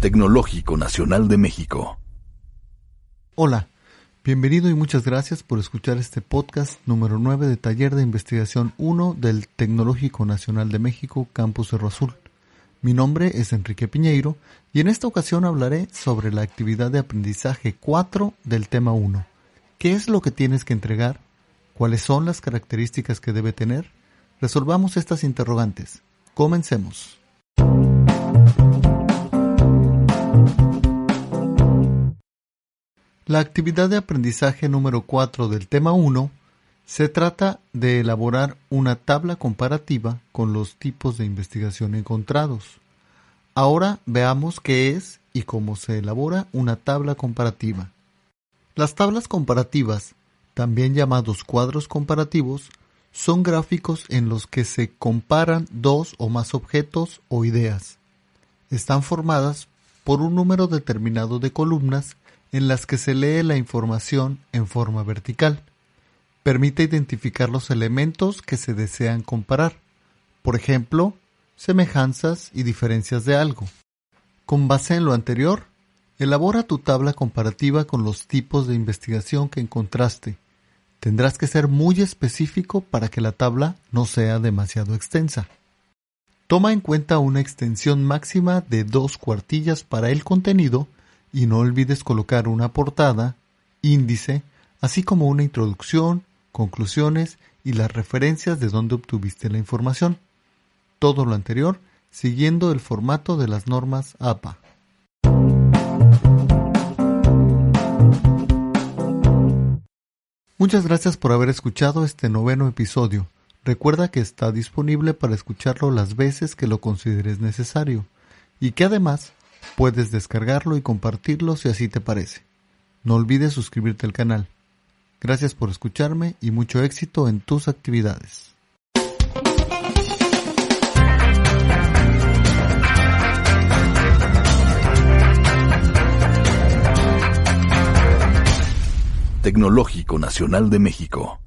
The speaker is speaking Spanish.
Tecnológico Nacional de México. Hola, bienvenido y muchas gracias por escuchar este podcast número 9 de Taller de Investigación 1 del Tecnológico Nacional de México, Campus Cerro Azul. Mi nombre es Enrique Piñeiro y en esta ocasión hablaré sobre la actividad de aprendizaje 4 del tema 1. ¿Qué es lo que tienes que entregar? ¿Cuáles son las características que debe tener? Resolvamos estas interrogantes. Comencemos. La actividad de aprendizaje número 4 del tema 1 se trata de elaborar una tabla comparativa con los tipos de investigación encontrados. Ahora veamos qué es y cómo se elabora una tabla comparativa. Las tablas comparativas, también llamados cuadros comparativos, son gráficos en los que se comparan dos o más objetos o ideas. Están formadas por un número determinado de columnas en las que se lee la información en forma vertical. Permite identificar los elementos que se desean comparar, por ejemplo, semejanzas y diferencias de algo. Con base en lo anterior, elabora tu tabla comparativa con los tipos de investigación que encontraste Tendrás que ser muy específico para que la tabla no sea demasiado extensa. Toma en cuenta una extensión máxima de dos cuartillas para el contenido y no olvides colocar una portada, índice, así como una introducción, conclusiones y las referencias de donde obtuviste la información. Todo lo anterior siguiendo el formato de las normas APA. Muchas gracias por haber escuchado este noveno episodio. Recuerda que está disponible para escucharlo las veces que lo consideres necesario y que además puedes descargarlo y compartirlo si así te parece. No olvides suscribirte al canal. Gracias por escucharme y mucho éxito en tus actividades. Tecnológico Nacional de México.